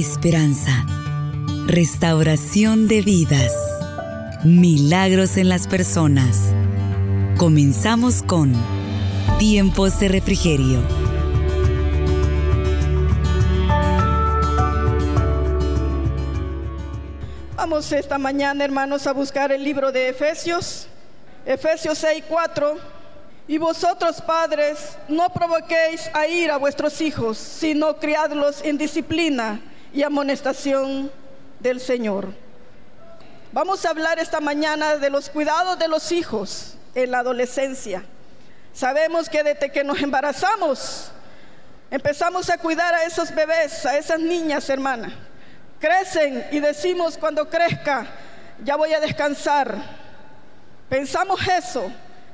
esperanza, restauración de vidas, milagros en las personas. Comenzamos con Tiempos de Refrigerio. Vamos esta mañana, hermanos, a buscar el libro de Efesios, Efesios 6, 4 y vosotros, padres, no provoquéis a ir a vuestros hijos, sino criadlos en disciplina y amonestación del Señor. Vamos a hablar esta mañana de los cuidados de los hijos en la adolescencia. Sabemos que desde que nos embarazamos, empezamos a cuidar a esos bebés, a esas niñas, hermana. Crecen y decimos cuando crezca, ya voy a descansar. Pensamos eso,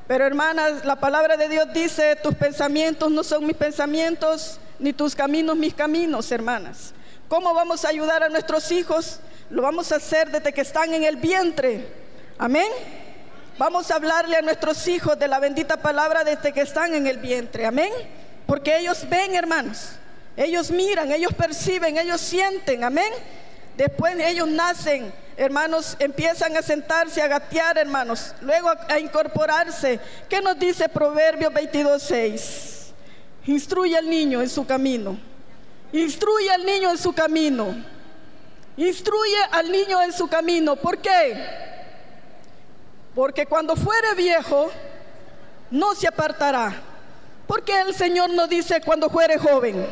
pero hermanas, la palabra de Dios dice, tus pensamientos no son mis pensamientos, ni tus caminos mis caminos, hermanas. ¿Cómo vamos a ayudar a nuestros hijos? Lo vamos a hacer desde que están en el vientre. Amén. Vamos a hablarle a nuestros hijos de la bendita palabra desde que están en el vientre. Amén. Porque ellos ven, hermanos. Ellos miran, ellos perciben, ellos sienten. Amén. Después ellos nacen hermanos, empiezan a sentarse, a gatear, hermanos, luego a, incorporarse. ¿Qué nos dice Proverbios 22.6? Instruye al niño en su camino. Instruye al niño en su camino. Instruye al niño en su camino. ¿Por qué? Porque cuando fuere viejo, no se apartará. Porque el Señor nos dice cuando fuere joven.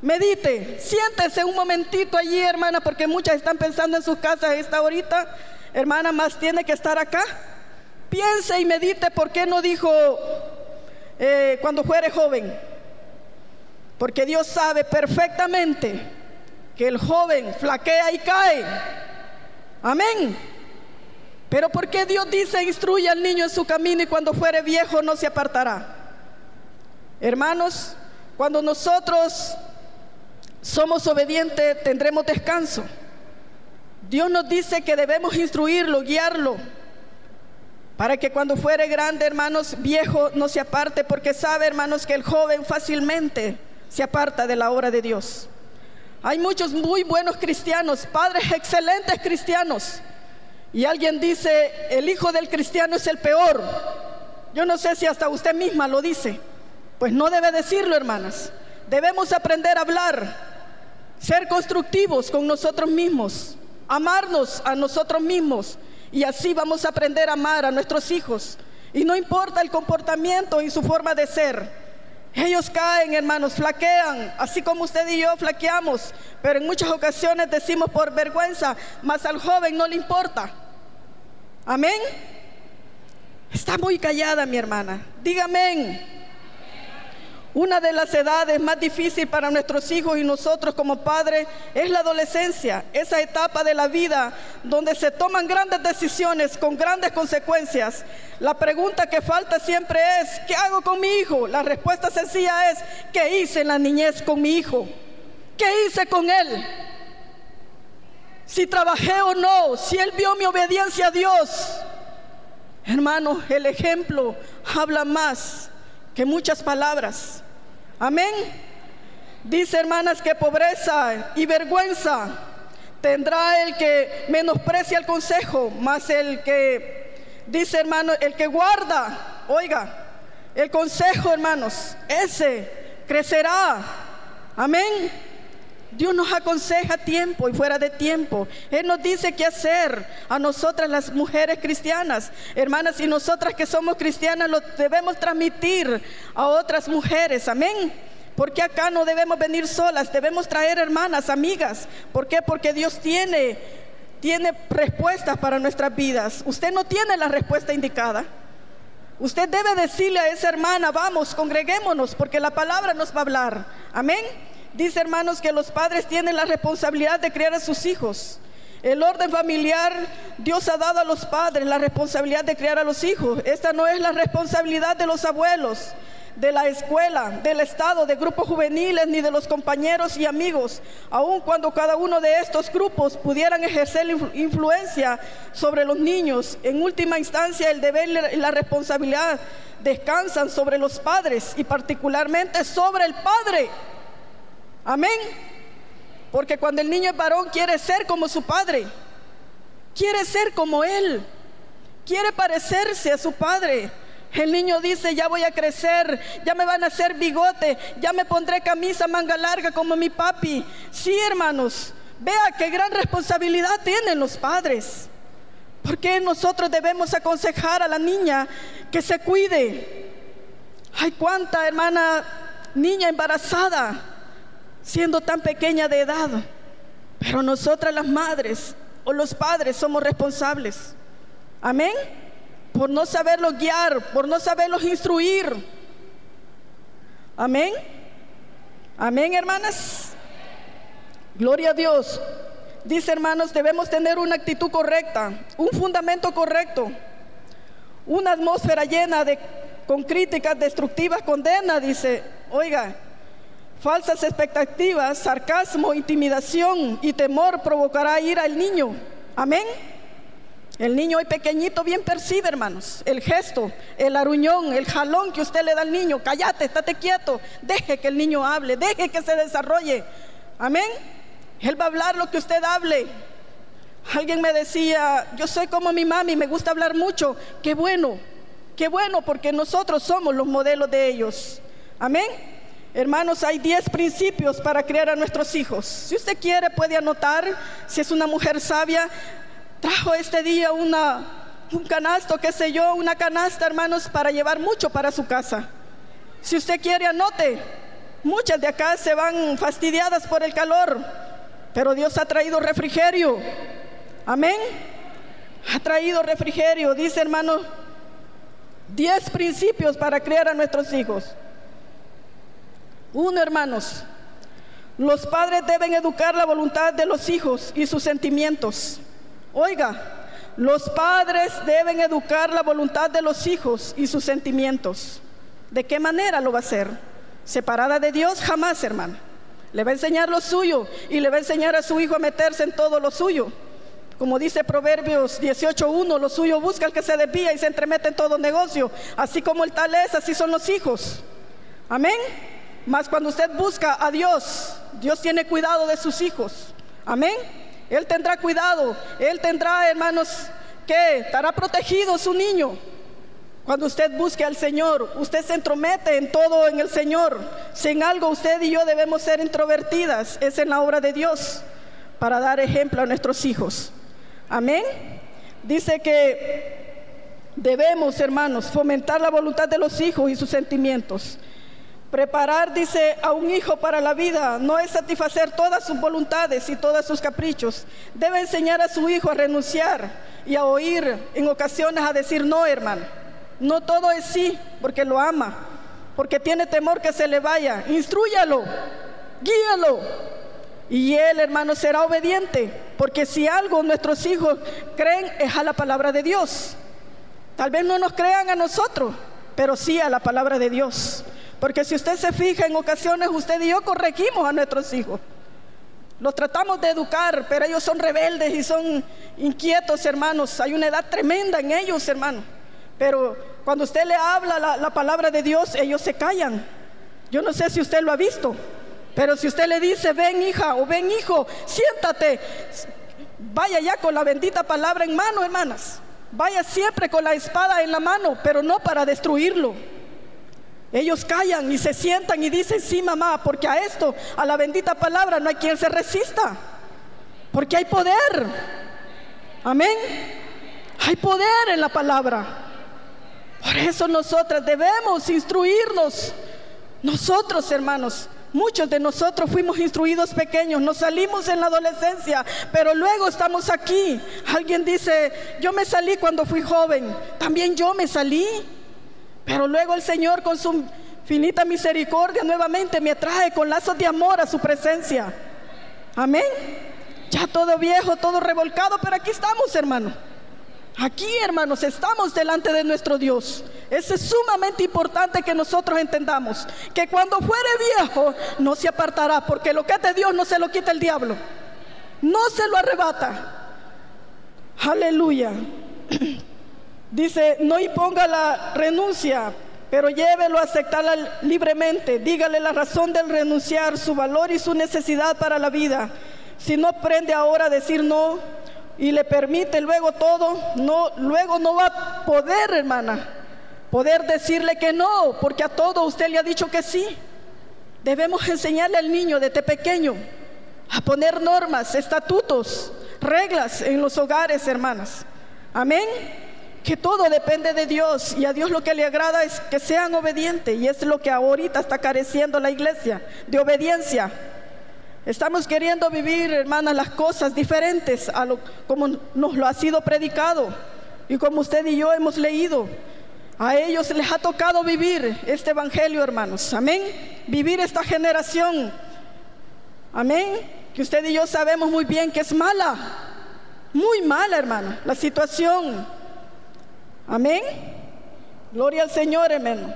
Medite, siéntese un momentito allí, hermana, porque muchas están pensando en sus casas esta ahorita. Hermana, más tiene que estar acá. Piense y medite por qué no dijo eh, cuando fuere joven. Porque Dios sabe perfectamente que el joven flaquea y cae. Amén. Pero ¿por qué Dios dice instruye al niño en su camino y cuando fuere viejo no se apartará? Hermanos, cuando nosotros somos obedientes, tendremos descanso. Dios nos dice que debemos instruirlo, guiarlo, para que cuando fuere grande, hermanos, viejo, no se aparte, porque sabe, hermanos, que el joven fácilmente se aparta de la obra de Dios. Hay muchos muy buenos cristianos, padres excelentes cristianos, y alguien dice, el hijo del cristiano es el peor. Yo no sé si hasta usted misma lo dice. Pues no debe decirlo, hermanas. Debemos aprender a hablar ser constructivos con nosotros mismos, amarnos a nosotros mismos y así vamos a aprender a amar a nuestros hijos. Y no importa el comportamiento y su forma de ser. Ellos caen, hermanos, flaquean, así como usted y yo flaqueamos, pero en muchas ocasiones decimos por vergüenza, mas al joven no le importa. Amén. Está muy callada mi hermana. Dígame. Una de las edades más difíciles para nuestros hijos y nosotros como padres es la adolescencia, esa etapa de la vida donde se toman grandes decisiones con grandes consecuencias. La pregunta que falta siempre es, ¿qué hago con mi hijo? La respuesta sencilla es, ¿qué hice en la niñez con mi hijo? ¿Qué hice con él? Si trabajé o no, si él vio mi obediencia a Dios. Hermano, el ejemplo habla más que muchas palabras. Amén. Dice hermanas que pobreza y vergüenza tendrá el que menosprecia el consejo, más el que, dice hermano, el que guarda, oiga, el consejo hermanos, ese crecerá. Amén. Dios nos aconseja tiempo y fuera de tiempo. Él nos dice qué hacer a nosotras las mujeres cristianas. Hermanas, y nosotras que somos cristianas lo debemos transmitir a otras mujeres. Amén. Porque acá no debemos venir solas, debemos traer hermanas, amigas. ¿Por qué? Porque Dios tiene, tiene respuestas para nuestras vidas. Usted no tiene la respuesta indicada. Usted debe decirle a esa hermana, vamos, congreguémonos, porque la palabra nos va a hablar. Amén. Dice hermanos que los padres tienen la responsabilidad de criar a sus hijos. El orden familiar, Dios ha dado a los padres la responsabilidad de criar a los hijos. Esta no es la responsabilidad de los abuelos, de la escuela, del Estado, de grupos juveniles, ni de los compañeros y amigos, aun cuando cada uno de estos grupos pudieran ejercer influencia sobre los niños. En última instancia, el deber y la responsabilidad descansan sobre los padres y particularmente sobre el padre. Amén. Porque cuando el niño es varón quiere ser como su padre, quiere ser como él, quiere parecerse a su padre. El niño dice, ya voy a crecer, ya me van a hacer bigote, ya me pondré camisa manga larga como mi papi. Sí, hermanos, vea qué gran responsabilidad tienen los padres. Porque nosotros debemos aconsejar a la niña que se cuide. Hay cuánta hermana niña embarazada siendo tan pequeña de edad. Pero nosotras las madres o los padres somos responsables. Amén. Por no saberlos guiar, por no saberlos instruir. Amén. Amén, hermanas. Gloria a Dios. Dice, hermanos, debemos tener una actitud correcta, un fundamento correcto, una atmósfera llena de con críticas destructivas, condena, dice, oiga, falsas expectativas, sarcasmo, intimidación y temor provocará ira al niño. Amén. El niño hoy pequeñito bien percibe, hermanos, el gesto, el aruñón, el jalón que usted le da al niño. Cállate, estate quieto, deje que el niño hable, deje que se desarrolle. Amén. Él va a hablar lo que usted hable. Alguien me decía, yo soy como mi mami, me gusta hablar mucho. Qué bueno, qué bueno, porque nosotros somos los modelos de ellos. Amén. Hermanos, hay 10 principios para criar a nuestros hijos. Si usted quiere, puede anotar. Si es una mujer sabia, trajo este día una, un canasto, qué sé yo, una canasta, hermanos, para llevar mucho para su casa. Si usted quiere, anote. Muchas de acá se van fastidiadas por el calor. Pero Dios ha traído refrigerio. Amén. Ha traído refrigerio. Dice hermano, diez principios para criar a nuestros hijos. Uno, hermanos, los padres deben educar la voluntad de los hijos y sus sentimientos. Oiga, los padres deben educar la voluntad de los hijos y sus sentimientos. ¿De qué manera lo va a hacer? Separada de Dios, jamás, hermano. Le va a enseñar lo suyo y le va a enseñar a su hijo a meterse en todo lo suyo. Como dice Proverbios 18.1, lo suyo busca el que se desvía y se entremete en todo negocio. Así como el tal es, así son los hijos. Amén. Mas cuando usted busca a Dios, Dios tiene cuidado de sus hijos. Amén. Él tendrá cuidado. Él tendrá, hermanos, que estará protegido su niño. Cuando usted busque al Señor, usted se entromete en todo en el Señor. Si en algo usted y yo debemos ser introvertidas, es en la obra de Dios para dar ejemplo a nuestros hijos. Amén. Dice que debemos, hermanos, fomentar la voluntad de los hijos y sus sentimientos. Preparar, dice, a un hijo para la vida no es satisfacer todas sus voluntades y todos sus caprichos. Debe enseñar a su hijo a renunciar y a oír en ocasiones a decir no, hermano. No todo es sí, porque lo ama, porque tiene temor que se le vaya. Instrúyalo, guíalo. Y él, hermano, será obediente, porque si algo nuestros hijos creen es a la palabra de Dios. Tal vez no nos crean a nosotros, pero sí a la palabra de Dios. Porque si usted se fija en ocasiones, usted y yo corregimos a nuestros hijos. Los tratamos de educar, pero ellos son rebeldes y son inquietos, hermanos. Hay una edad tremenda en ellos, hermanos. Pero cuando usted le habla la, palabra de Dios, ellos se callan. Yo no sé si usted lo ha visto, pero si usted le dice, ven hija o ven hijo, siéntate, vaya ya con la bendita palabra en mano, hermanas. Vaya siempre con la espada en la mano, pero no para destruirlo. Ellos callan y se sientan y dicen, sí mamá, porque a esto, a la bendita palabra, no hay quien se resista. Porque hay poder. Amén. Hay poder en la palabra. Por eso nosotras debemos instruirnos. Nosotros, hermanos, muchos de nosotros fuimos instruidos pequeños, nos salimos en la adolescencia, pero luego estamos aquí. Alguien dice, yo me salí cuando fui joven, también yo me salí, pero luego el Señor con su finita misericordia nuevamente me trae con lazos de amor a su presencia. Amén. Ya todo viejo, todo revolcado, pero aquí estamos, hermano. Aquí, hermanos, estamos delante de nuestro Dios. Es sumamente importante que nosotros entendamos que cuando fuere viejo no se apartará, porque lo que es de Dios no se lo quita el diablo. No se lo arrebata. Aleluya. Dice, no imponga la renuncia pero llévelo a aceptarla libremente. Dígale la razón del renunciar, su valor y su necesidad para la vida. Si no aprende ahora a decir no y le permite luego todo, luego no va a poder, hermana, poder decirle que no, porque a todo usted le ha dicho que sí. Debemos enseñarle al niño desde pequeño a poner normas, estatutos, reglas en los hogares, hermanas. Amén que todo depende de Dios y a Dios lo que le agrada es que sean obedientes y es lo que ahorita está careciendo la iglesia, de obediencia. Estamos queriendo vivir, hermanas, las cosas diferentes a lo como nos lo ha sido predicado y como usted y yo hemos leído. A ellos les ha tocado vivir este evangelio, hermanos. Amén. Vivir esta generación. Amén. Que usted y yo sabemos muy bien que es mala. Muy mala, hermana, la situación. Amén. Gloria al Señor, hermano.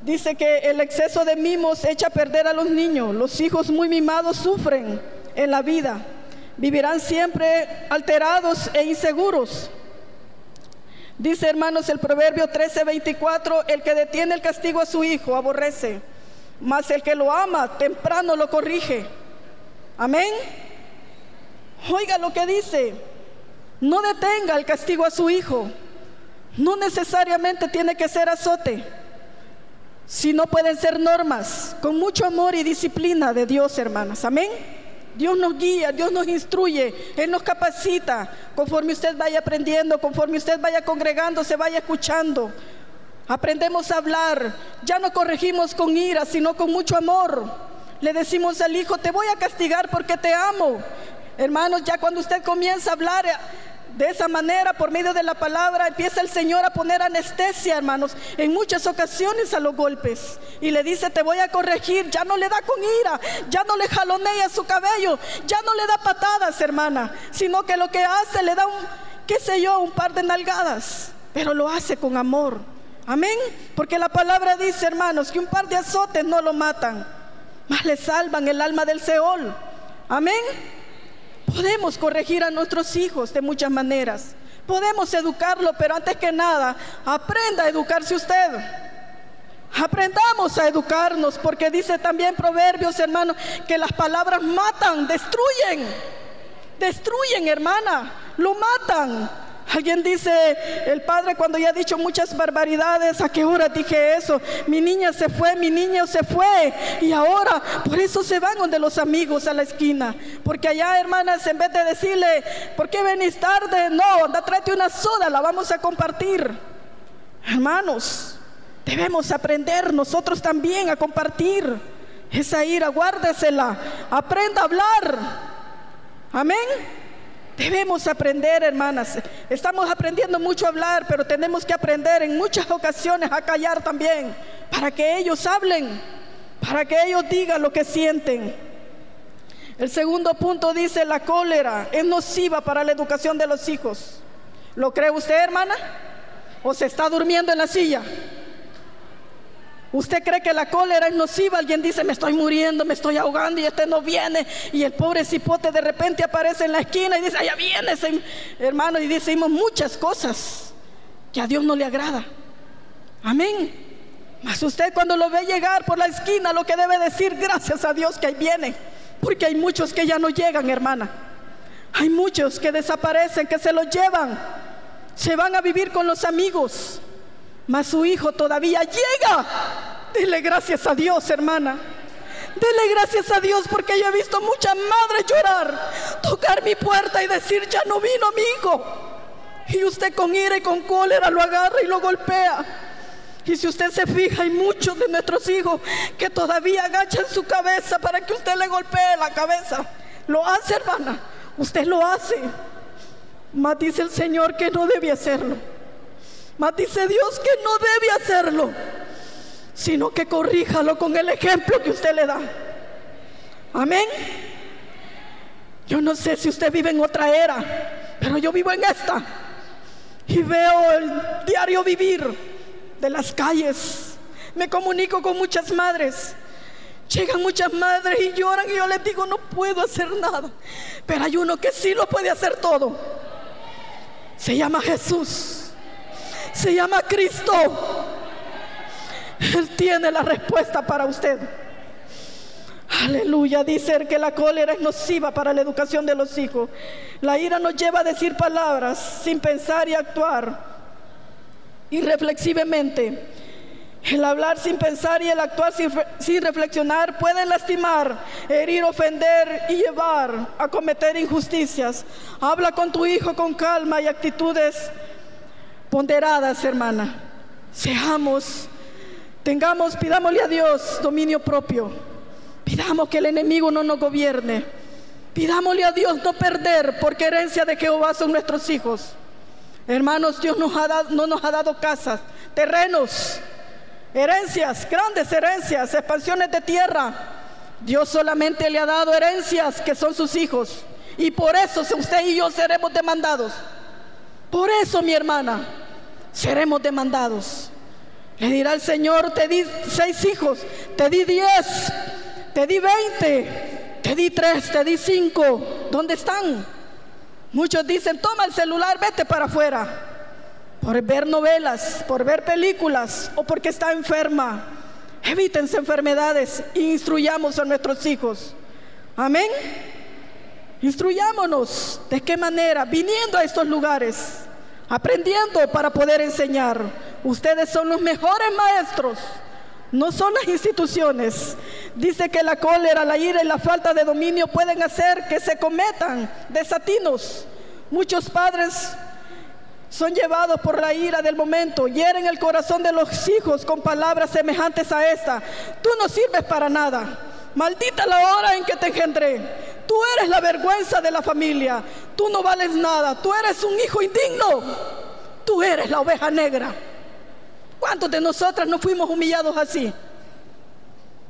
Dice que el exceso de mimos echa a perder a los niños. Los hijos muy mimados sufren en la vida. Vivirán siempre alterados e inseguros. Dice, hermanos, el proverbio 13:24, el que detiene el castigo a su hijo aborrece, mas el que lo ama temprano lo corrige. Amén. Oiga lo que dice, no detenga el castigo a su hijo. No necesariamente tiene que ser azote, sino pueden ser normas con mucho amor y disciplina de Dios, hermanas. Amén. Dios nos guía, Dios nos instruye, Él nos capacita conforme usted vaya aprendiendo, conforme usted vaya congregando, se vaya escuchando. Aprendemos a hablar, ya no corregimos con ira, sino con mucho amor. Le decimos al hijo, te voy a castigar porque te amo. Hermanos, ya cuando usted comienza a hablar de esa manera, por medio de la palabra, empieza el Señor a poner anestesia, hermanos, en muchas ocasiones a los golpes. Y le dice, te voy a corregir. Ya no le da con ira, ya no le jalonea su cabello, ya no le da patadas, hermana, sino que lo que hace le da un, qué sé yo, un par de nalgadas, pero lo hace con amor. Amén. Porque la palabra dice, hermanos, que un par de azotes no lo matan, más le salvan el alma del Seol. Amén. Podemos corregir a nuestros hijos de muchas maneras. Podemos educarlo, pero antes que nada, aprenda a educarse usted. Aprendamos a educarnos, porque dice también Proverbios, hermano, que las palabras matan, destruyen. Destruyen, hermana, lo matan. Alguien dice, el padre cuando ya ha dicho muchas barbaridades, ¿a qué hora dije eso? Mi niña se fue, mi niño se fue. Y ahora, por eso se van donde los amigos a la esquina. Porque allá, hermanas, en vez de decirle, ¿por qué venís tarde? No, anda, tráete una soda, la vamos a compartir. Hermanos, debemos aprender nosotros también a compartir esa ira, guárdesela, aprenda a hablar. Amén. Debemos aprender, hermanas. Estamos aprendiendo mucho a hablar, pero tenemos que aprender en muchas ocasiones a callar también, para que ellos hablen, para que ellos digan lo que sienten. El segundo punto dice, la cólera es nociva para la educación de los hijos. ¿Lo cree usted, hermana? ¿O se está durmiendo en la silla? ¿Usted cree que la cólera es nociva? Alguien dice, me estoy muriendo, me estoy ahogando y este no viene. Y el pobre cipote de repente aparece en la esquina y dice, allá viene ese hermano. Y decimos muchas cosas que a Dios no le agrada. Amén. Mas usted cuando lo ve llegar por la esquina, lo que debe decir, gracias a Dios que ahí viene. Porque hay muchos que ya no llegan, hermana. Hay muchos que desaparecen, que se los llevan. Se van a vivir con los amigos mas su hijo todavía llega. Dile gracias a Dios, hermana. Dele gracias a Dios porque yo he visto muchas madres llorar, tocar mi puerta y decir, ya no vino mi hijo. Y usted con ira y con cólera lo agarra y lo golpea. Y si usted se fija, hay muchos de nuestros hijos que todavía agachan su cabeza para que usted le golpee la cabeza. Lo hace, hermana. Usted lo hace. Mas dice el Señor que no debe hacerlo. Mas dice Dios que no debe hacerlo, sino que corríjalo con el ejemplo que usted le da. Amén. Yo no sé si usted vive en otra era, pero yo vivo en esta. Y veo el diario vivir de las calles. Me comunico con muchas madres. Llegan muchas madres y lloran y yo les digo, no puedo hacer nada. Pero hay uno que sí lo puede hacer todo. Se llama Jesús se llama Cristo. Él tiene la respuesta para usted. Aleluya, dice que la cólera es nociva para la educación de los hijos. La ira nos lleva a decir palabras sin pensar y actuar irreflexivamente. El hablar sin pensar y el actuar sin, reflexionar pueden lastimar, herir, ofender y llevar a cometer injusticias. Habla con tu hijo con calma y actitudes ponderadas, hermana. Seamos, tengamos, pidámosle a Dios dominio propio. Pidamos que el enemigo no nos gobierne. Pidámosle a Dios no perder, porque herencia de Jehová son nuestros hijos. Hermanos, Dios no nos ha dado casas, terrenos, herencias, grandes herencias, expansiones de tierra. Dios solamente le ha dado herencias que son sus hijos. Y por eso usted y yo seremos demandados. Por eso, mi hermana, seremos demandados. Le dirá el Señor, te di seis hijos, te di diez, te di veinte, te di tres, te di cinco. ¿Dónde están? Muchos dicen, toma el celular, vete para afuera. Por ver novelas, por ver películas o porque está enferma. Evítense enfermedades e instruyamos a nuestros hijos. Amén. Instruyámonos de qué manera, viniendo a estos lugares, aprendiendo para poder enseñar. Ustedes son los mejores maestros, no son las instituciones. Dice que la cólera, la ira y la falta de dominio pueden hacer que se cometan desatinos. Muchos padres son llevados por la ira del momento, hieren el corazón de los hijos con palabras semejantes a esta. Tú no sirves para nada. Maldita la hora en que te engendré. Tú eres la vergüenza de la familia. Tú no vales nada. Tú eres un hijo indigno. Tú eres la oveja negra. ¿Cuántos de nosotras no fuimos humillados así?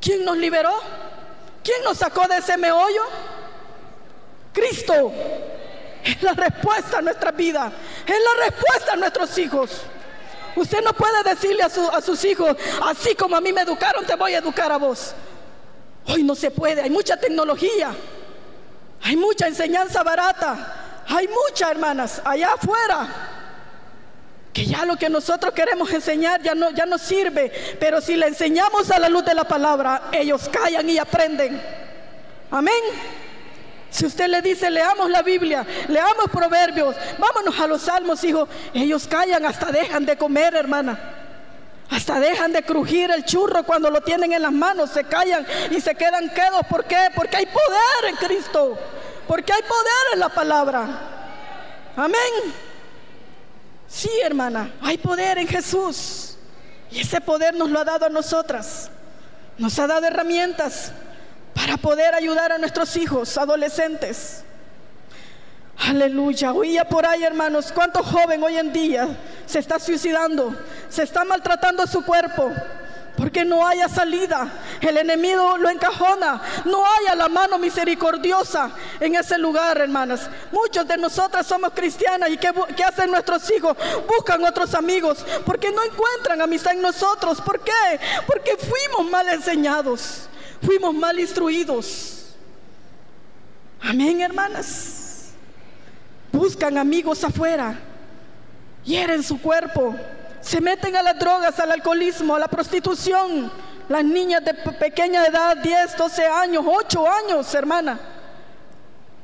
¿Quién nos liberó? ¿Quién nos sacó de ese meollo? Cristo. Es la respuesta a nuestra vida. Es la respuesta a nuestros hijos. Usted no puede decirle a, a, sus hijos, así como a mí me educaron, te voy a educar a vos. Hoy no se puede, hay mucha tecnología, hay mucha enseñanza barata, hay muchas hermanas allá afuera que ya lo que nosotros queremos enseñar ya no, ya no sirve, pero si le enseñamos a la luz de la palabra, ellos callan y aprenden. Amén. Si usted le dice, leamos la Biblia, leamos proverbios, vámonos a los salmos, hijo, ellos callan, hasta dejan de comer, hermana. Hasta dejan de crujir el churro cuando lo tienen en las manos, se callan y se quedan quedos. ¿Por qué? Porque hay poder en Cristo, porque hay poder en la palabra. Amén. Sí, hermana, hay poder en Jesús. Y ese poder nos lo ha dado a nosotras. Nos ha dado herramientas para poder ayudar a nuestros hijos, adolescentes. Aleluya. Oía por ahí, hermanos, cuánto joven hoy en día se está suicidando, se está maltratando su cuerpo porque no haya salida. El enemigo lo encajona. No haya la mano misericordiosa en ese lugar, hermanas. Muchos de nosotras somos cristianas y ¿qué, ¿qué, hacen nuestros hijos? Buscan otros amigos porque no encuentran amistad en nosotros. ¿Por qué? Porque fuimos mal enseñados, fuimos mal instruidos. Amén, hermanas. Buscan amigos afuera, hieren su cuerpo se meten a las drogas, al alcoholismo, a la prostitución. Las niñas de pequeña edad, 10, 12 años, 8 años, hermana,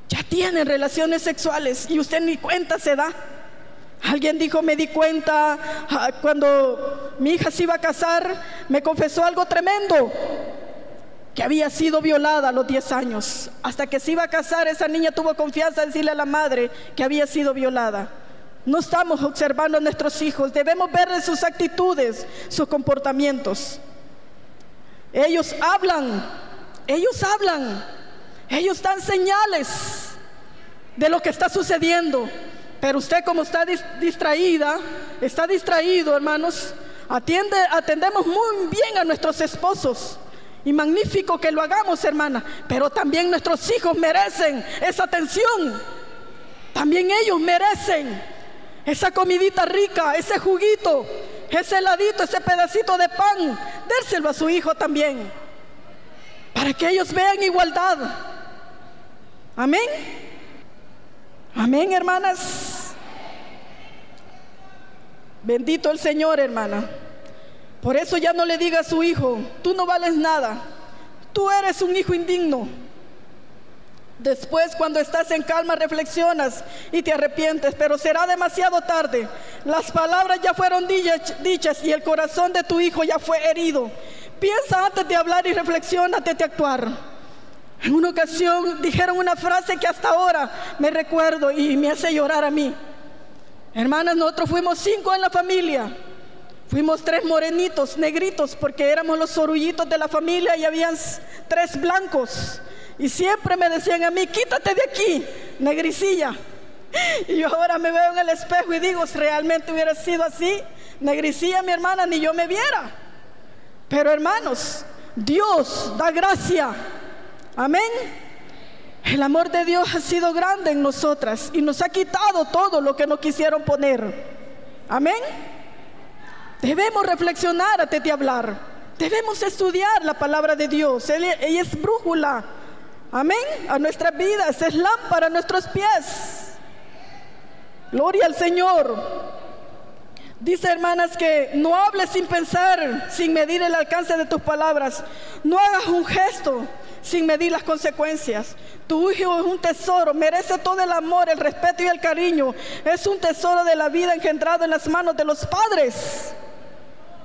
ya tienen relaciones sexuales y usted ni cuenta se da. Alguien dijo, me di cuenta ah, cuando mi hija se iba a casar, me confesó algo tremendo, que había sido violada a los 10 años. Hasta que se iba a casar, esa niña tuvo confianza en decirle a la madre que había sido violada. No estamos observando a nuestros hijos, debemos ver sus actitudes, sus comportamientos. Ellos hablan, ellos hablan, ellos dan señales de lo que está sucediendo. Pero usted como está distraída, está distraído, hermanos, atiende, atendemos muy bien a nuestros esposos. Y magnífico que lo hagamos, hermana. Pero también nuestros hijos merecen esa atención. También ellos merecen esa comidita rica, ese juguito, ese heladito, ese pedacito de pan, dérselo a su hijo también, para que ellos vean igualdad. Amén. Amén, hermanas. Bendito el Señor, hermana. Por eso ya no le diga a su hijo, tú no vales nada, tú eres un hijo indigno. Después, cuando estás en calma, reflexionas y te arrepientes, pero será demasiado tarde. Las palabras ya fueron dichas y el corazón de tu hijo ya fue herido. Piensa antes de hablar y reflexiona antes de actuar. En una ocasión dijeron una frase que hasta ahora me recuerdo y me hace llorar a mí. Hermanas, nosotros fuimos cinco en la familia. Fuimos tres morenitos, negritos, porque éramos los sorullitos de la familia y habían tres blancos. Y siempre me decían a mí, quítate de aquí, negricilla. Y yo ahora me veo en el espejo y digo, si realmente hubiera sido así, negricilla mi hermana, ni yo me viera. Pero hermanos, Dios da gracia. Amén. El amor de Dios ha sido grande en nosotras y nos ha quitado todo lo que nos quisieron poner. Amén. Debemos reflexionar antes de hablar. Debemos estudiar la palabra de Dios. Ella, es brújula. Amén. A nuestras vidas. Es lámpara a nuestros pies. Gloria al Señor. Dice hermanas que no hables sin pensar, sin medir el alcance de tus palabras. No hagas un gesto sin medir las consecuencias. Tu hijo es un tesoro, merece todo el amor, el respeto y el cariño. Es un tesoro de la vida engendrado en las manos de los padres.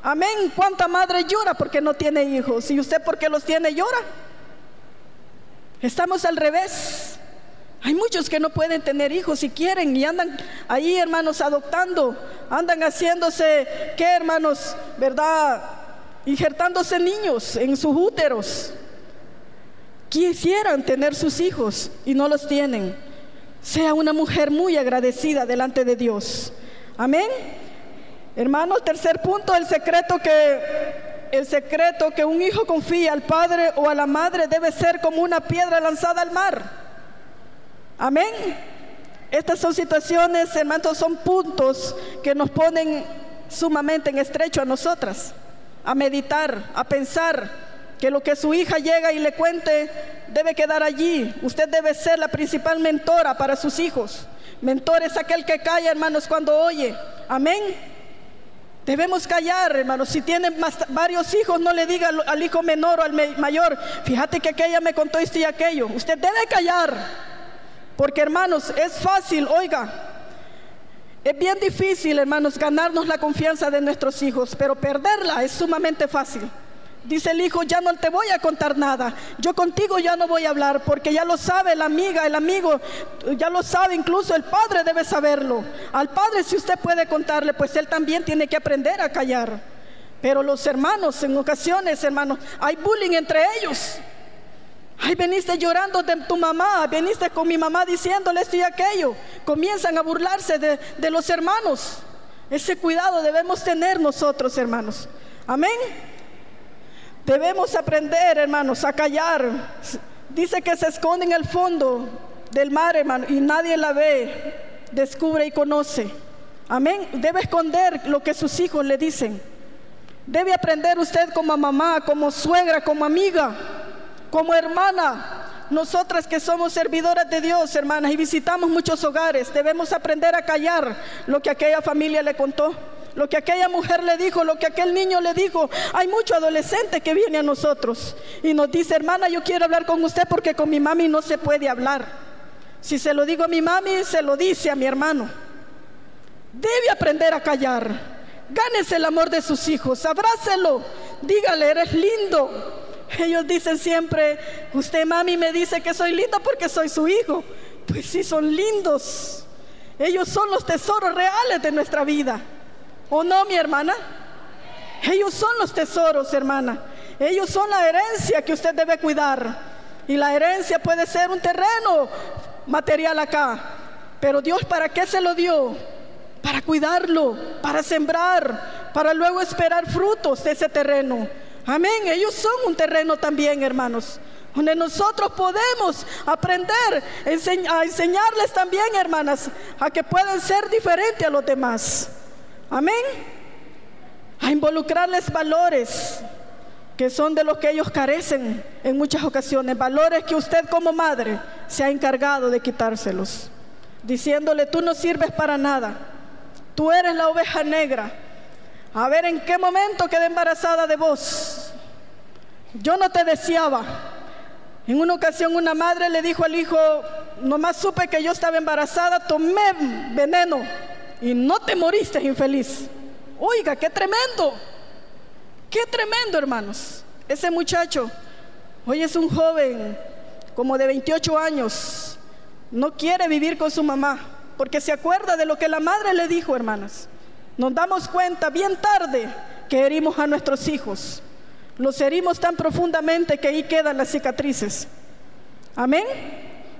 Amén. ¿Cuánta madre llora porque no tiene hijos? ¿Y usted porque los tiene llora? Estamos al revés. Hay muchos que no pueden tener hijos si quieren y andan ahí, hermanos, adoptando, andan haciéndose, ¿qué, hermanos? ¿Verdad? Injertándose niños en sus úteros. Quisieran tener sus hijos y no los tienen. Sea una mujer muy agradecida delante de Dios. Amén. Hermanos, tercer punto, el secreto que el secreto que un hijo confía al padre o a la madre debe ser como una piedra lanzada al mar. Amén. Estas son situaciones, hermanos, son puntos que nos ponen sumamente en estrecho a nosotras, a meditar, a pensar que lo que su hija llega y le cuente debe quedar allí. Usted debe ser la principal mentora para sus hijos. Mentor es aquel que calla, hermanos, cuando oye. Amén. Debemos callar, hermanos. Si tienen varios hijos, no le diga al, hijo menor o al mayor, fíjate que aquella me contó esto y aquello. Usted debe callar. Porque, hermanos, es fácil, oiga. Es bien difícil, hermanos, ganarnos la confianza de nuestros hijos, pero perderla es sumamente fácil. Dice el hijo, ya no te voy a contar nada. Yo contigo ya no voy a hablar porque ya lo sabe la amiga, el amigo, ya lo sabe, incluso el padre debe saberlo. Al padre si usted puede contarle, pues él también tiene que aprender a callar. Pero los hermanos, en ocasiones, hermanos, hay bullying entre ellos. Ay, veniste llorando de tu mamá, veniste con mi mamá diciéndole esto y aquello. Comienzan a burlarse de, de los hermanos. Ese cuidado debemos tener nosotros, hermanos. Amén. Debemos aprender, hermanos, a callar. Dice que se esconde en el fondo del mar, hermano, y nadie la ve, descubre y conoce. Amén. Debe esconder lo que sus hijos le dicen. Debe aprender usted como mamá, como suegra, como amiga, como hermana. Nosotras que somos servidoras de Dios, hermanas, y visitamos muchos hogares, debemos aprender a callar lo que aquella familia le contó lo que aquella mujer le dijo, lo que aquel niño le dijo. Hay mucho adolescente que viene a nosotros y nos dice, hermana, yo quiero hablar con usted porque con mi mami no se puede hablar. Si se lo digo a mi mami, se lo dice a mi hermano. Debe aprender a callar. Gánese el amor de sus hijos, abrácelo, dígale, eres lindo. Ellos dicen siempre, usted mami me dice que soy lindo porque soy su hijo. Pues sí, son lindos. Ellos son los tesoros reales de nuestra vida. ¿O no, mi hermana? Ellos son los tesoros, hermana. Ellos son la herencia que usted debe cuidar. Y la herencia puede ser un terreno material acá. Pero Dios, ¿para qué se lo dio? Para cuidarlo, para sembrar, para luego esperar frutos de ese terreno. Amén. Ellos son un terreno también, hermanos. Donde nosotros podemos aprender a enseñarles también, hermanas, a que pueden ser diferentes a los demás. Amén. A involucrarles valores que son de los que ellos carecen en muchas ocasiones, valores que usted como madre se ha encargado de quitárselos, diciéndole, tú no sirves para nada, tú eres la oveja negra. A ver en qué momento quedé embarazada de vos. Yo no te deseaba. En una ocasión una madre le dijo al hijo, nomás supe que yo estaba embarazada, tomé veneno y no te moriste infeliz. Oiga, qué tremendo. Qué tremendo, hermanos. Ese muchacho, hoy es un joven como de 28 años, no quiere vivir con su mamá porque se acuerda de lo que la madre le dijo, hermanas. Nos damos cuenta bien tarde que herimos a nuestros hijos. Los herimos tan profundamente que ahí quedan las cicatrices. Amén.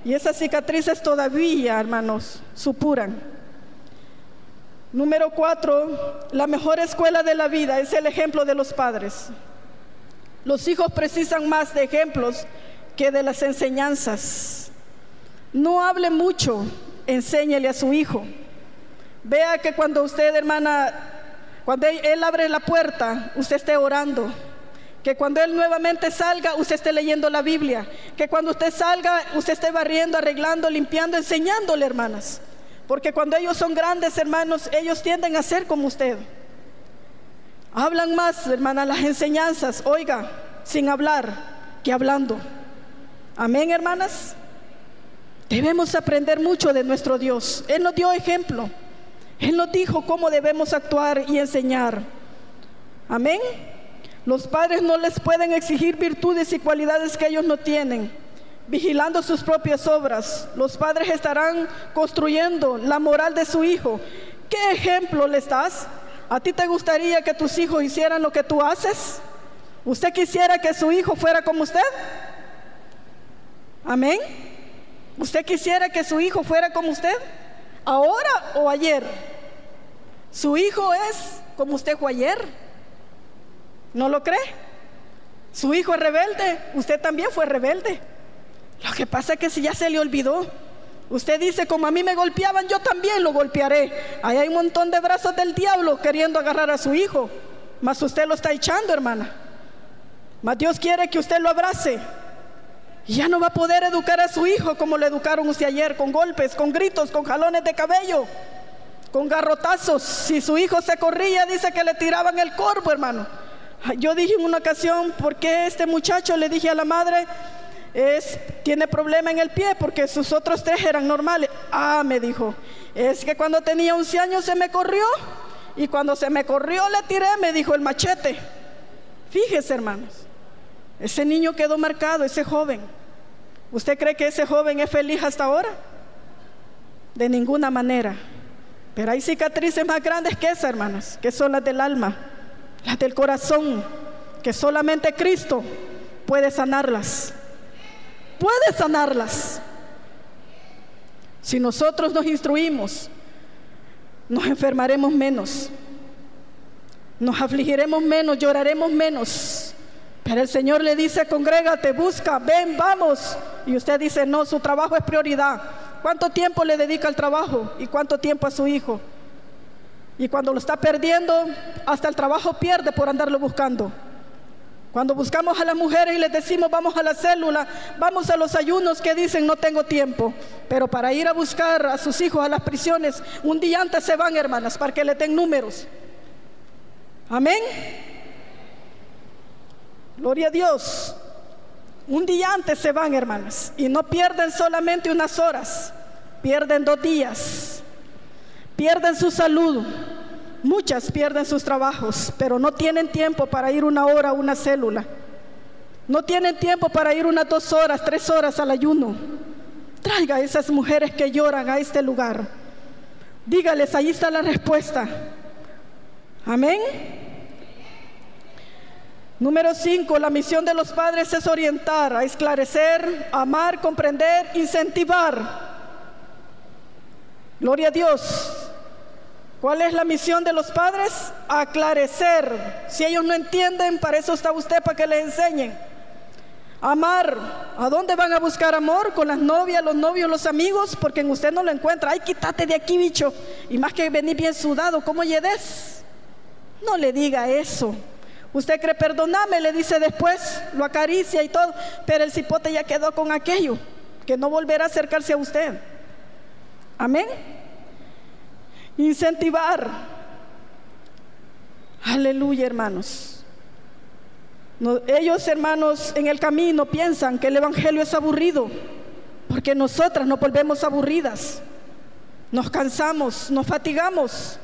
Y esas cicatrices todavía, hermanos, supuran. Número cuatro, la mejor escuela de la vida es el ejemplo de los padres. Los hijos precisan más de ejemplos que de las enseñanzas. No hable mucho, enséñele a su hijo. Vea que cuando usted, hermana, cuando él abre la puerta, usted esté orando. Que cuando él nuevamente salga, usted esté leyendo la Biblia. Que cuando usted salga, usted esté barriendo, arreglando, limpiando, enseñándole, hermanas. Porque cuando ellos son grandes, hermanos, ellos tienden a ser como usted. Hablan más, hermana, las enseñanzas, oiga, sin hablar, que hablando. Amén, hermanas. Debemos aprender mucho de nuestro Dios. Él nos dio ejemplo. Él nos dijo cómo debemos actuar y enseñar. Amén. Los padres no les pueden exigir virtudes y cualidades que ellos no tienen. Vigilando sus propias obras, los padres estarán construyendo la moral de su hijo. ¿Qué ejemplo les das? ¿A ti te gustaría que tus hijos hicieran lo que tú haces? ¿Usted quisiera que su hijo fuera como usted? Amén. ¿Usted quisiera que su hijo fuera como usted? ahora o ayer. Su hijo es como usted fue ayer. ¿No lo cree? Su hijo es rebelde, usted también fue rebelde. Lo que pasa es que si ya se le olvidó, usted dice, como a mí me golpeaban, yo también lo golpearé. Ahí hay un montón de brazos del diablo queriendo agarrar a su hijo, mas usted lo está echando, hermana. Mas Dios quiere que usted lo abrace, y ya no va a poder educar a su hijo como lo educaron usted ayer, con golpes, con gritos, con jalones de cabello, con garrotazos. Si su hijo se corría, dice que le tiraban el corvo, hermano. Yo dije en una ocasión, ¿por qué este muchacho? Le dije a la madre, es, tiene problema en el pie porque sus otros tres eran normales. Ah, me dijo, es que cuando tenía 11 años se me corrió y cuando se me corrió le tiré, me dijo el machete. Fíjese, hermanos. Ese niño quedó marcado, ese joven. ¿Usted cree que ese joven es feliz hasta ahora? De ninguna manera. Pero hay cicatrices más grandes que esas, hermanas, que son las del alma, las del corazón, que solamente Cristo puede sanarlas. Puede sanarlas. Si nosotros nos instruimos, nos enfermaremos menos, nos afligiremos menos, lloraremos menos, pero el Señor le dice, congrégate, busca, ven, vamos. Y usted dice, no, su trabajo es prioridad. ¿Cuánto tiempo le dedica al trabajo y cuánto tiempo a su hijo? Y cuando lo está perdiendo, hasta el trabajo pierde por andarlo buscando. Cuando buscamos a las mujeres y les decimos vamos a la célula, vamos a los ayunos que dicen no tengo tiempo. Pero para ir a buscar a sus hijos a las prisiones, un día antes se van, hermanas, para que le den números. Amén. Gloria a Dios. Un día antes se van, hermanas, y no pierden solamente unas horas, pierden dos días, pierden su salud, muchas pierden sus trabajos, pero no tienen tiempo para ir una hora a una célula, no tienen tiempo para ir unas dos horas, tres horas al ayuno. Traiga a esas mujeres que lloran a este lugar. Dígales, ahí está la respuesta. Amén. Número 5, la misión de los padres es orientar, a esclarecer, amar, comprender, incentivar. Gloria a Dios. ¿Cuál es la misión de los padres? Aclarecer. Si ellos no entienden, para eso está usted, para que les enseñen. Amar. ¿A dónde van a buscar amor? Con las novias, los novios, los amigos, porque en usted no lo encuentra. Ay, quítate de aquí, bicho. Y más que venir bien sudado, ¿cómo lledes? No le diga eso. Usted cree, perdóname, le dice después, lo acaricia y todo, pero el cipote ya quedó con aquello, que no volverá a acercarse a usted. Amén. Incentivar. Aleluya, hermanos. ellos, hermanos, en el camino piensan que el Evangelio es aburrido, porque nosotras nos volvemos aburridas, nos cansamos, nos fatigamos.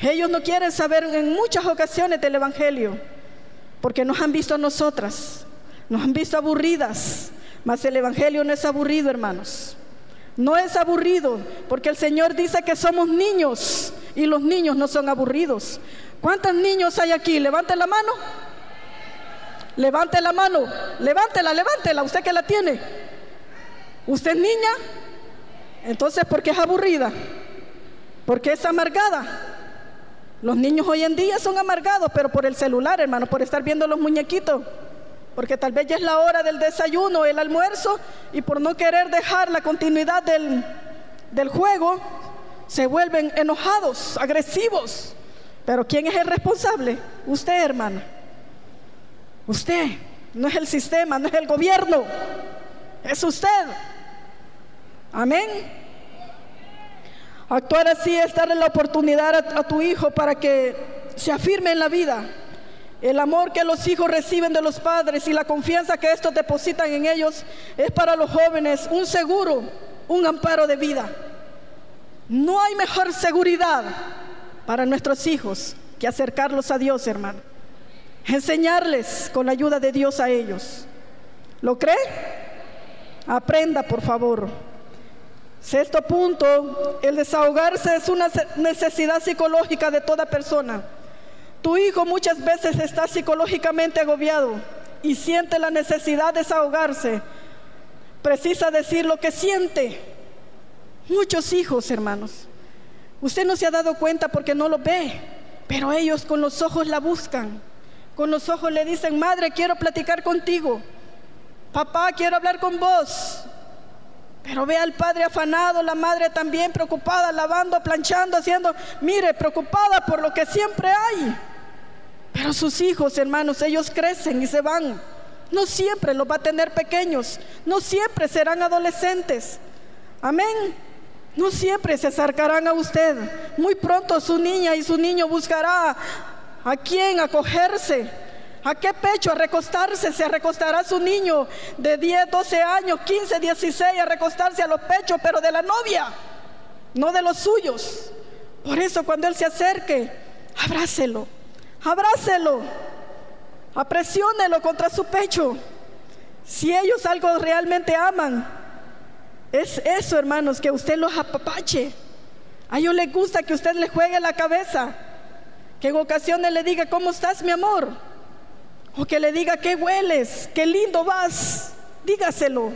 Ellos no quieren saber en muchas ocasiones del Evangelio, porque nos han visto a nosotras, nos han visto aburridas, mas el Evangelio no es aburrido, hermanos. No es aburrido, porque el Señor dice que somos niños y los niños no son aburridos. ¿Cuántos niños hay aquí? Levante la mano. Levante la mano. Levántela, levántela. Usted que la tiene. ¿Usted es niña? Entonces, ¿por qué es aburrida? Porque es amargada. Los niños hoy en día son amargados, pero por el celular, hermano, por estar viendo los muñequitos. Porque tal vez ya es la hora del desayuno, el almuerzo, y por no querer dejar la continuidad del, del juego, se vuelven enojados, agresivos. Pero ¿quién es el responsable? Usted, hermano. Usted. No es el sistema, no es el gobierno. Es usted. Amén. Actuar así es darle la oportunidad a, tu hijo para que se afirme en la vida. El amor que los hijos reciben de los padres y la confianza que estos depositan en ellos es para los jóvenes un seguro, un amparo de vida. No hay mejor seguridad para nuestros hijos que acercarlos a Dios, hermano. Enseñarles con la ayuda de Dios a ellos. ¿Lo cree? Aprenda, por favor. Sexto punto, el desahogarse es una necesidad psicológica de toda persona. Tu hijo muchas veces está psicológicamente agobiado y siente la necesidad de desahogarse. Precisa decir lo que siente. Muchos hijos, hermanos. Usted no se ha dado cuenta porque no lo ve, pero ellos con los ojos la buscan. Con los ojos le dicen, madre, quiero platicar contigo. Papá, quiero hablar con vos. Pero ve al padre afanado, la madre también preocupada, lavando, planchando, haciendo, mire, preocupada por lo que siempre hay. Pero sus hijos, hermanos, ellos crecen y se van. No siempre los va a tener pequeños, no siempre serán adolescentes. Amén. No siempre se acercarán a usted. Muy pronto su niña y su niño buscará a quién acogerse ¿A qué pecho a recostarse? Se recostará su niño de 10, 12 años, 15, 16 a recostarse a los pechos, pero de la novia, no de los suyos. Por eso cuando Él se acerque, abrácelo, abrácelo, apresiónelo contra su pecho. Si ellos algo realmente aman, es eso, hermanos, que usted los apapache. A ellos les gusta que usted les juegue la cabeza, que en ocasiones le diga, ¿cómo estás, mi amor? O que le diga, qué hueles, qué lindo vas. Dígaselo.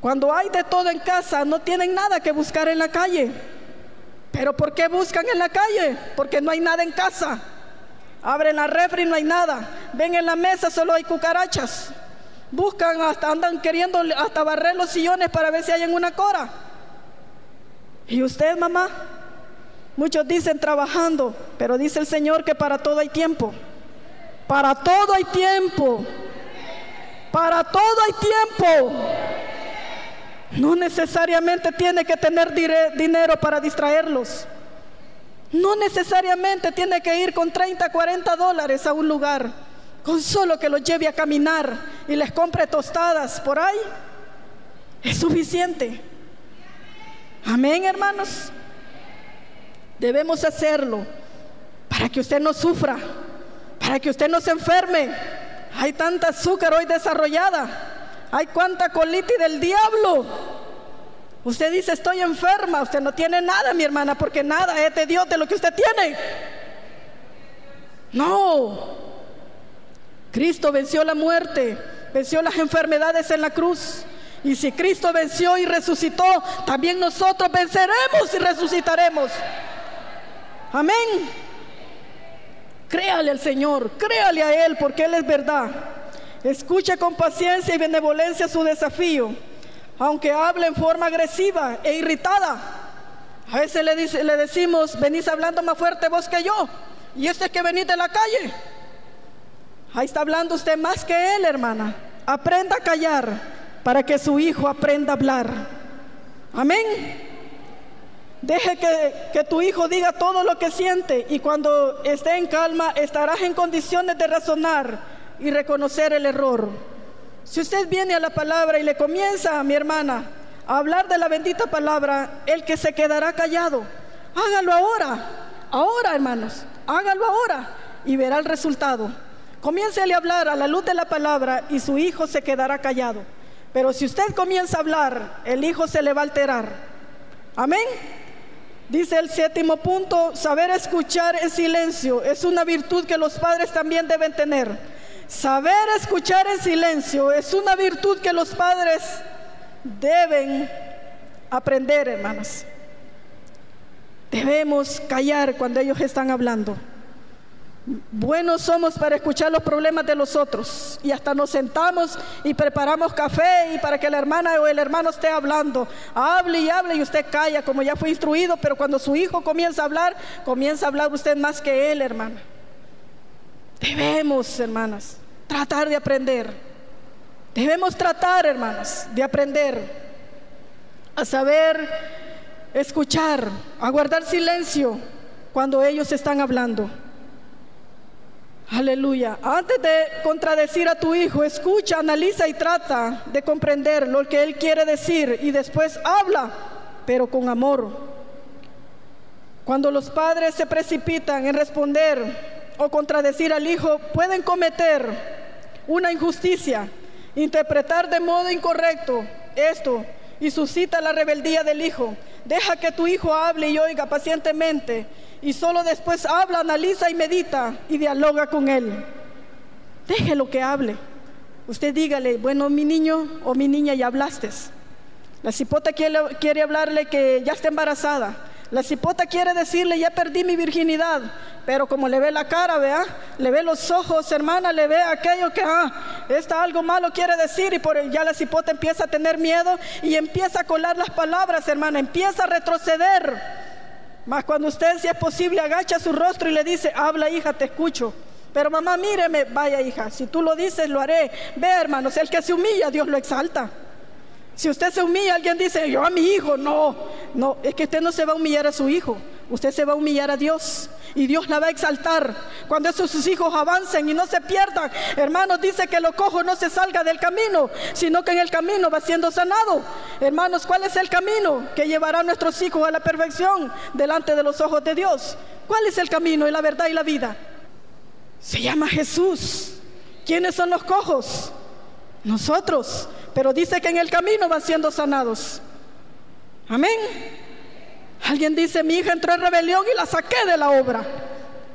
Cuando hay de todo en casa, no tienen nada que buscar en la calle. Pero ¿por qué buscan en la calle? Porque no hay nada en casa. Abren la refri, no hay nada. Ven en la mesa, solo hay cucarachas. Buscan hasta, andan queriendo hasta barrer los sillones para ver si hay en una cora. ¿Y usted, mamá? Muchos dicen trabajando, pero dice el Señor que para todo hay tiempo. Para todo hay tiempo. Para todo hay tiempo. No necesariamente tiene que tener dinero para distraerlos. No necesariamente tiene que ir con 30, 40 dólares a un lugar. Con solo que los lleve a caminar y les compre tostadas por ahí, es suficiente. Amén, hermanos. Debemos hacerlo para que usted no sufra para que usted no se enferme. Hay tanta azúcar hoy desarrollada. Hay cuánta colitis del diablo. Usted dice, estoy enferma. Usted no tiene nada, mi hermana, porque nada es de Dios de lo que usted tiene. No. Cristo venció la muerte, venció las enfermedades en la cruz. Y si Cristo venció y resucitó, también nosotros venceremos y resucitaremos. Amén. Créale al Señor, créale a Él porque Él es verdad. Escuche con paciencia y benevolencia su desafío, aunque hable en forma agresiva e irritada. A veces le, dice, le decimos, venís hablando más fuerte vos que yo, y este es que venís de la calle. Ahí está hablando usted más que él, hermana. Aprenda a callar para que su hijo aprenda a hablar. Amén. Deje que, que, tu hijo diga todo lo que siente y cuando esté en calma estarás en condiciones de razonar y reconocer el error. Si usted viene a la palabra y le comienza, mi hermana, a hablar de la bendita palabra, el que se quedará callado, hágalo ahora, ahora hermanos, hágalo ahora y verá el resultado. Comiéncele a hablar a la luz de la palabra y su hijo se quedará callado. Pero si usted comienza a hablar, el hijo se le va a alterar. Amén. Dice el séptimo punto, saber escuchar en silencio es una virtud que los padres también deben tener. Saber escuchar en silencio es una virtud que los padres deben aprender, hermanas. Debemos callar cuando ellos están hablando. Buenos somos para escuchar los problemas de los otros y hasta nos sentamos y preparamos café y para que la hermana o el hermano esté hablando. Hable y hable y usted calla como ya fue instruido, pero cuando su hijo comienza a hablar, comienza a hablar usted más que él, hermana. Debemos, hermanas, tratar de aprender. Debemos tratar, hermanas, de aprender a saber escuchar, a guardar silencio cuando ellos están hablando. Aleluya. Antes de contradecir a tu hijo, escucha, analiza y trata de comprender lo que él quiere decir y después habla, pero con amor. Cuando los padres se precipitan en responder o contradecir al hijo, pueden cometer una injusticia, interpretar de modo incorrecto esto y suscita la rebeldía del hijo. Deja que tu hijo hable y oiga pacientemente y solo después habla, analiza y medita y dialoga con él. Déjelo que hable. Usted dígale, bueno, mi niño o mi niña, ya hablaste. La cipota quiere, quiere hablarle que ya está embarazada. La cipota quiere decirle, ya perdí mi virginidad. Pero como le ve la cara, vea, le ve los ojos, hermana, le ve aquello que, ah, está algo malo quiere decir. Y por ya la cipota empieza a tener miedo y empieza a colar las palabras, hermana, empieza a retroceder. Mas cuando usted, si es posible, agacha su rostro y le dice, habla hija, te escucho. Pero mamá, míreme, vaya hija, si tú lo dices, lo haré. Ve, hermanos, el que se humilla, Dios lo exalta. Si usted se humilla, alguien dice, yo a mi hijo, no, no, es que usted no se va a humillar a su hijo, usted se va a humillar a Dios y Dios la va a exaltar. Cuando esos sus hijos avancen y no se pierdan, hermanos, dice que lo cojo no se salga del camino, sino que en el camino va siendo sanado. Hermanos, ¿cuál es el camino que llevará a nuestros hijos a la perfección delante de los ojos de Dios? ¿Cuál es el camino y la verdad y la vida? Se llama Jesús. ¿Quiénes son los cojos? Nosotros. Pero dice que en el camino van siendo sanados. Amén. Alguien dice, mi hija entró en rebelión y la saqué de la obra.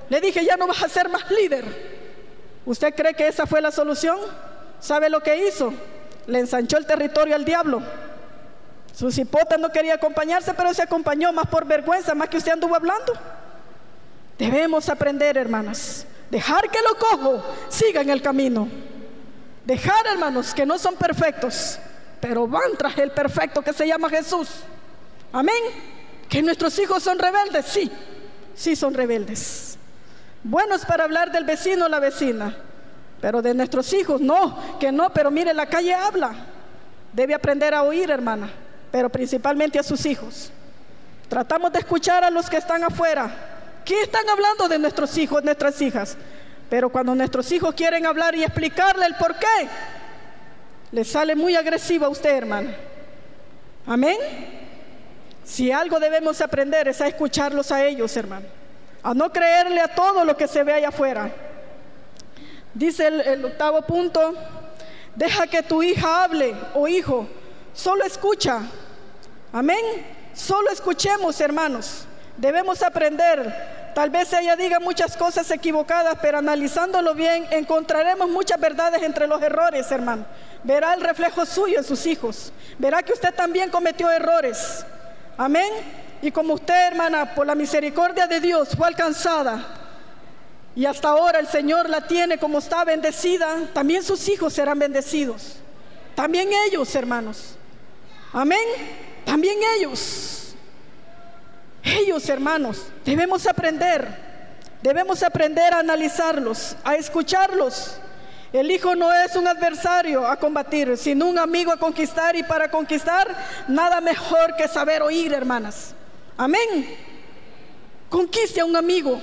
Le dije, ya no vas a ser más líder. ¿Usted cree que esa fue la solución? ¿Sabe lo que hizo? Le ensanchó el territorio al diablo. Su cipota no quería acompañarse, pero se acompañó más por vergüenza, más que usted anduvo hablando. Debemos aprender, hermanas. Dejar que lo cojo siga en el camino. Dejar, hermanos, que no son perfectos, pero van tras el perfecto que se llama Jesús. Amén. ¿Que nuestros hijos son rebeldes? Sí, sí son rebeldes. Buenos para hablar del vecino o la vecina, pero de nuestros hijos no, que no, pero mire, la calle habla. Debe aprender a oír, hermana, pero principalmente a sus hijos. Tratamos de escuchar a los que están afuera. ¿Qué están hablando de nuestros hijos, nuestras hijas? Pero cuando nuestros hijos quieren hablar y explicarle el por qué, le sale muy agresiva a usted, hermana. Amén. Si algo debemos aprender es a escucharlos a ellos, hermano. A no creerle a todo lo que se ve allá afuera. Dice el, el octavo punto, deja que tu hija hable o hijo, solo escucha. Amén. Solo escuchemos, hermanos. Debemos aprender. Tal vez ella diga muchas cosas equivocadas, pero analizándolo bien encontraremos muchas verdades entre los errores, hermano. Verá el reflejo suyo en sus hijos. Verá que usted también cometió errores. Amén. Y como usted, hermana, por la misericordia de Dios fue alcanzada y hasta ahora el Señor la tiene como está bendecida, también sus hijos serán bendecidos. También ellos, hermanos. Amén. También ellos. Ellos, hermanos, debemos aprender. Debemos aprender a analizarlos, a escucharlos el hijo no es un adversario a combatir, sino un amigo a conquistar y para conquistar nada mejor que saber oír, hermanas. Amén. Conquiste a un amigo.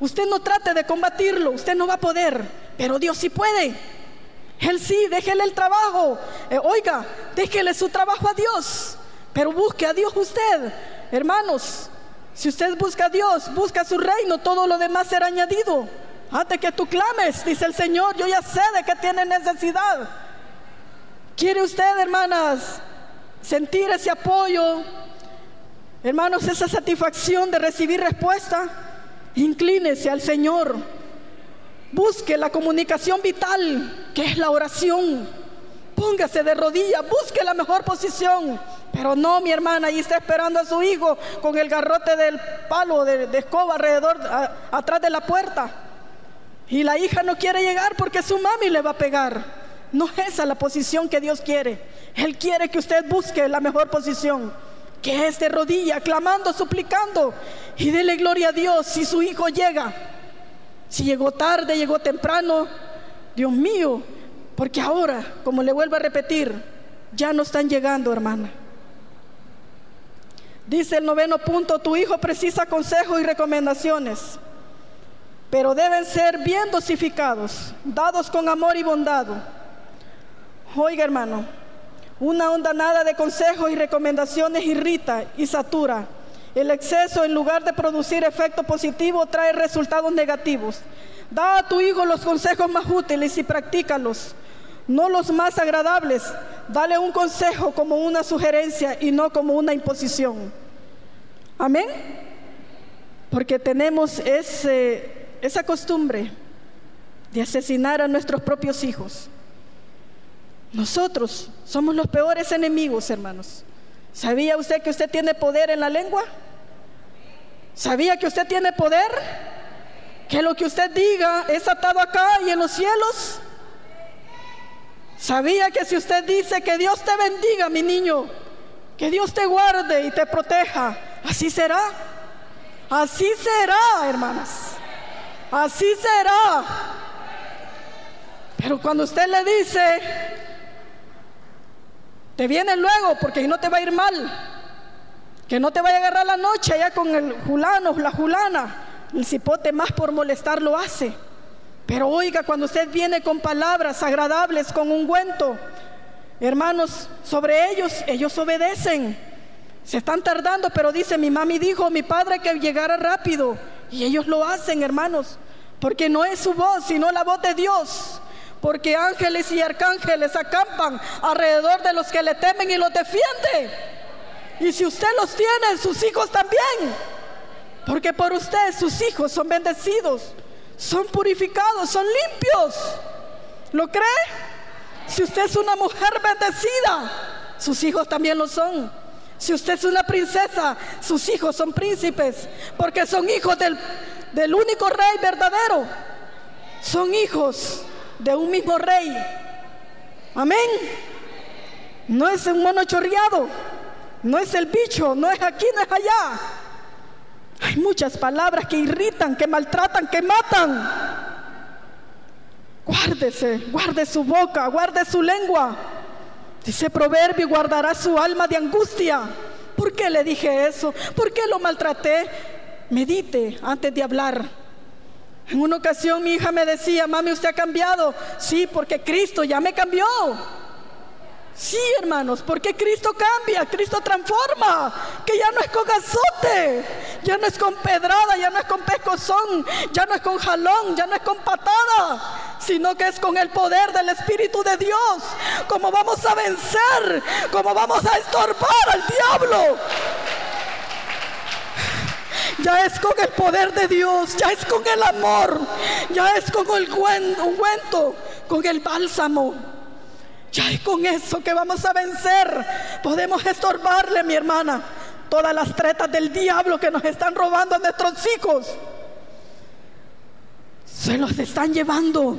Usted no trate de combatirlo, usted no va a poder, pero Dios sí puede. Él sí, déjele el trabajo. Eh, oiga, déjele su trabajo a Dios, pero busque a Dios usted. Hermanos, si usted busca a Dios, busca su reino, todo lo demás será añadido. Antes que tú clames, dice el Señor, yo ya sé de que tiene necesidad. ¿Quiere usted, hermanas, sentir ese apoyo? Hermanos, esa satisfacción de recibir respuesta. Inclínese al Señor. Busque la comunicación vital, que es la oración. Póngase de rodillas, busque la mejor posición. Pero no, mi hermana, ahí está esperando a su hijo con el garrote del palo de, escoba alrededor, atrás de la puerta. Y la hija no quiere llegar porque su mami le va a pegar. No es esa la posición que Dios quiere. Él quiere que usted busque la mejor posición. Que es de rodilla, clamando, suplicando. Y dele gloria a Dios si su hijo llega. Si llegó tarde, llegó temprano. Dios mío. Porque ahora, como le vuelvo a repetir, ya no están llegando, hermana. Dice el noveno punto, tu hijo precisa consejos y recomendaciones pero deben ser bien dosificados, dados con amor y bondad. Oiga hermano, una onda nada de consejos y recomendaciones irrita y satura. El exceso en lugar de producir efecto positivo trae resultados negativos. Da a tu hijo los consejos más útiles y practícalos, no los más agradables. Dale un consejo como una sugerencia y no como una imposición. Amén. Porque tenemos ese esa costumbre de asesinar a nuestros propios hijos. Nosotros somos los peores enemigos, hermanos. ¿Sabía usted que usted tiene poder en la lengua? ¿Sabía que usted tiene poder? Que lo que usted diga es atado acá y en los cielos. ¿Sabía que si usted dice que Dios te bendiga, mi niño, que Dios te guarde y te proteja, así será? Así será, hermanas. Así será. Pero cuando usted le dice, te viene luego porque no te va a ir mal, que no te vaya a agarrar la noche allá con el julano, la julana, el cipote más por molestar lo hace. Pero oiga, cuando usted viene con palabras agradables, con ungüento, hermanos, sobre ellos, ellos obedecen. Se están tardando, pero dice, mi mami dijo, mi padre que llegara rápido. Y ellos lo hacen, hermanos. Porque no es su voz, sino la voz de Dios. Porque ángeles y arcángeles acampan alrededor de los que le temen y los defiende. Y si usted los tiene, sus hijos también. Porque por usted sus hijos son bendecidos, son purificados, son limpios. ¿Lo cree? Si usted es una mujer bendecida, sus hijos también lo son. Si usted es una princesa, sus hijos son príncipes, porque son hijos del del único rey verdadero. Son hijos de un mismo rey. Amén. No es un mono chorreado. No es el bicho. No es aquí, no es allá. Hay muchas palabras que irritan, que maltratan, que matan. Guárdese, guarde su boca, guarde su lengua. Dice proverbio, guardará su alma de angustia. ¿Por qué le dije eso? ¿Por qué lo maltraté? medite antes de hablar. En una ocasión mi hija me decía, mami, usted ha cambiado. Sí, porque Cristo ya me cambió. Sí, hermanos, porque Cristo cambia, Cristo transforma, que ya no es con azote, ya no es con pedrada, ya no es con pescozón, ya no es con jalón, ya no es con patada, sino que es con el poder del Espíritu de Dios, como vamos a vencer, como vamos a estorbar al diablo ya es con el poder de Dios, ya es con el amor, ya es con el ungüento, con el bálsamo. Ya es con eso que vamos a vencer. Podemos estorbarle, mi hermana, todas las tretas del diablo que nos están robando a nuestros hijos. Se los están llevando.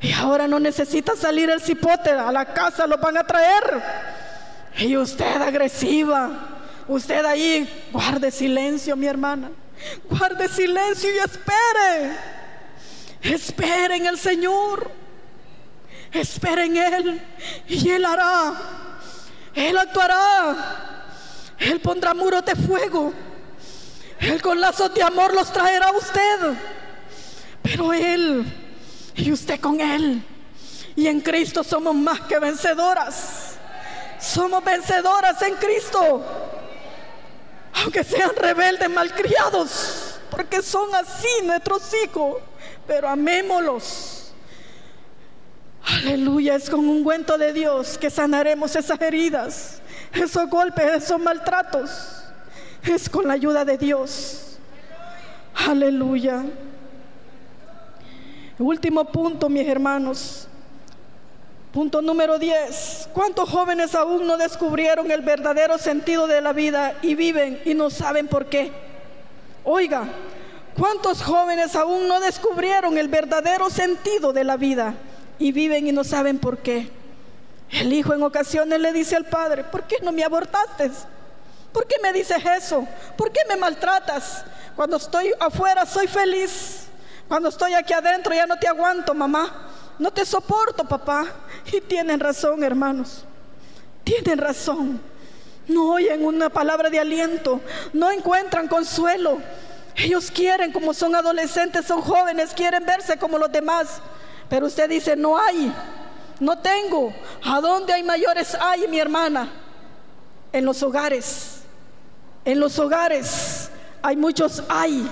Y ahora no necesita salir el cipote, a la casa lo van a traer. Y usted agresiva, Usted ahí guarde silencio, mi hermana. Guarde silencio y espere. Espere en el Señor. Espere en Él y Él hará. Él actuará. Él pondrá muros de fuego. Él con lazos de amor los traerá a usted. Pero Él y usted con Él. Y en Cristo somos más que vencedoras. Somos vencedoras en Cristo. Aunque sean rebeldes, malcriados. Porque son así nuestros hijos. Pero amémoslos. Aleluya. Es con un cuento de Dios que sanaremos esas heridas. Esos golpes, esos maltratos. Es con la ayuda de Dios. Aleluya. Último punto, mis hermanos. Punto número 10. ¿Cuántos jóvenes aún no descubrieron el verdadero sentido de la vida y viven y no saben por qué? Oiga, ¿cuántos jóvenes aún no descubrieron el verdadero sentido de la vida y viven y no saben por qué? El hijo en ocasiones le dice al padre, ¿por qué no me abortaste? ¿Por qué me dices eso? ¿Por qué me maltratas? Cuando estoy afuera soy feliz. Cuando estoy aquí adentro ya no te aguanto, mamá. No te soporto, papá. Y tienen razón, hermanos. Tienen razón. No oyen una palabra de aliento. No encuentran consuelo. Ellos quieren, como son adolescentes, son jóvenes, quieren verse como los demás. Pero usted dice, no hay. No tengo. ¿A dónde hay mayores? Hay, mi hermana. En los hogares. En los hogares. Hay muchos, hay.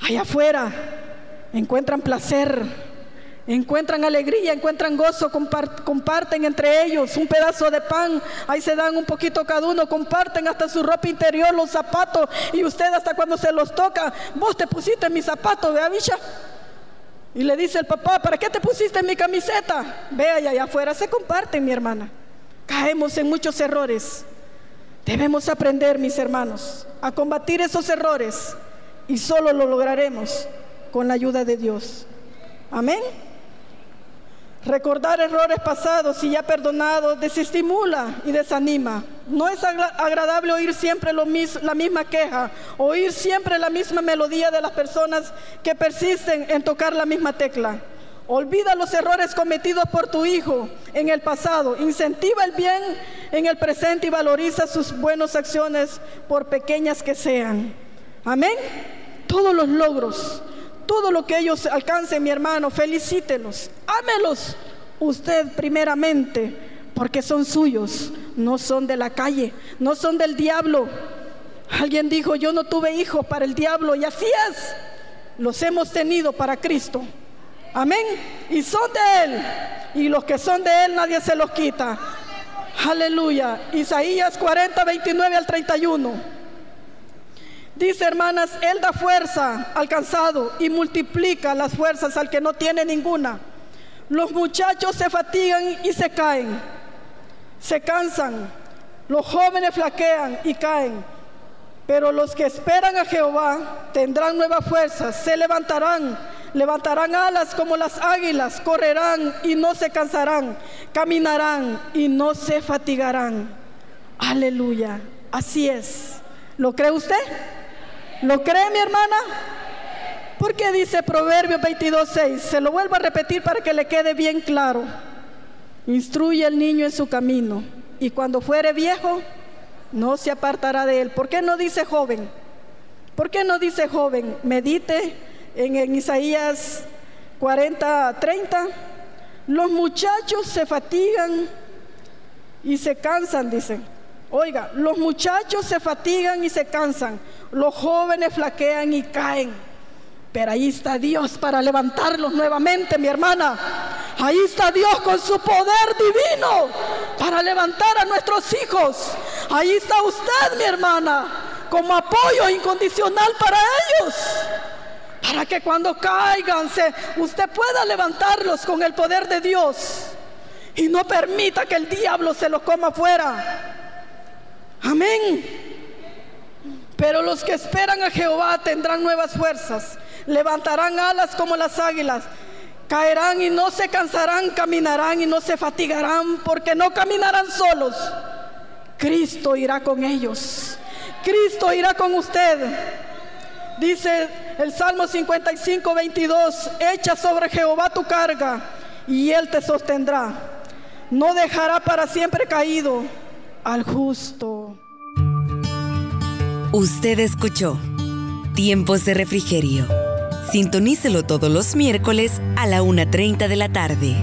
Allá afuera. Encuentran placer encuentran alegría, encuentran gozo, comparten entre ellos un pedazo de pan, ahí se dan un poquito cada uno, comparten hasta su ropa interior, los zapatos, y usted hasta cuando se los toca, vos te pusiste mis zapatos, vea, bicha. Y le dice el papá, ¿para qué te pusiste mi camiseta? Vea, allá afuera se comparten, mi hermana. Caemos en muchos errores. Debemos aprender, mis hermanos, a combatir esos errores y solo lo lograremos con la ayuda de Dios. Amén. Recordar errores pasados y ya perdonados desestimula y desanima. No es agradable oír siempre la misma queja, oír siempre la misma melodía de las personas que persisten en tocar la misma tecla. Olvida los errores cometidos por tu hijo en el pasado, incentiva el bien en el presente y valoriza sus buenas acciones por pequeñas que sean. Amén. Todos los logros todo lo que ellos alcancen, mi hermano, felicítelos, ámelos usted primeramente, porque son suyos, no son de la calle, no son del diablo. Alguien dijo, yo no tuve hijos para el diablo, y así es, los hemos tenido para Cristo. Amén. Y son de Él. Y los que son de Él nadie se los quita. Aleluya. Isaías 40, 29 al 31. Dice, hermanas, Él da fuerza al cansado y multiplica las fuerzas al que no tiene ninguna. Los muchachos se fatigan y se caen, se cansan. Los jóvenes flaquean y caen. Pero los que esperan a Jehová tendrán nuevas fuerzas, se levantarán, levantarán alas como las águilas, correrán y no se cansarán, caminarán y no se fatigarán. Aleluya. Así es. ¿Lo cree usted? ¿Lo cree mi hermana? Porque dice Proverbios 22.6, se lo vuelvo a repetir para que le quede bien claro. Instruye al niño en su camino y cuando fuere viejo, no se apartará de él. ¿Por qué no dice joven? ¿Por qué no dice joven? Medite en, en Isaías 40, 30. Los muchachos se fatigan y se cansan, dicen Oiga, los muchachos se fatigan y se cansan, los jóvenes flaquean y caen. Pero ahí está Dios para levantarlos nuevamente, mi hermana. Ahí está Dios con su poder divino para levantar a nuestros hijos. Ahí está usted, mi hermana, como apoyo incondicional para ellos. Para que cuando caigan, usted pueda levantarlos con el poder de Dios. Y no permita que el diablo se los coma fuera. Amén. Pero los que esperan a Jehová tendrán nuevas fuerzas, levantarán alas como las águilas, caerán y no se cansarán, caminarán y no se fatigarán, porque no caminarán solos. Cristo irá con ellos. Cristo irá con usted. Dice el Salmo 55, 22, echa sobre Jehová tu carga y él te sostendrá. No dejará para siempre caído al justo. Usted escuchó Tiempos de Refrigerio. Sintonícelo todos los miércoles a la 1.30 de la tarde.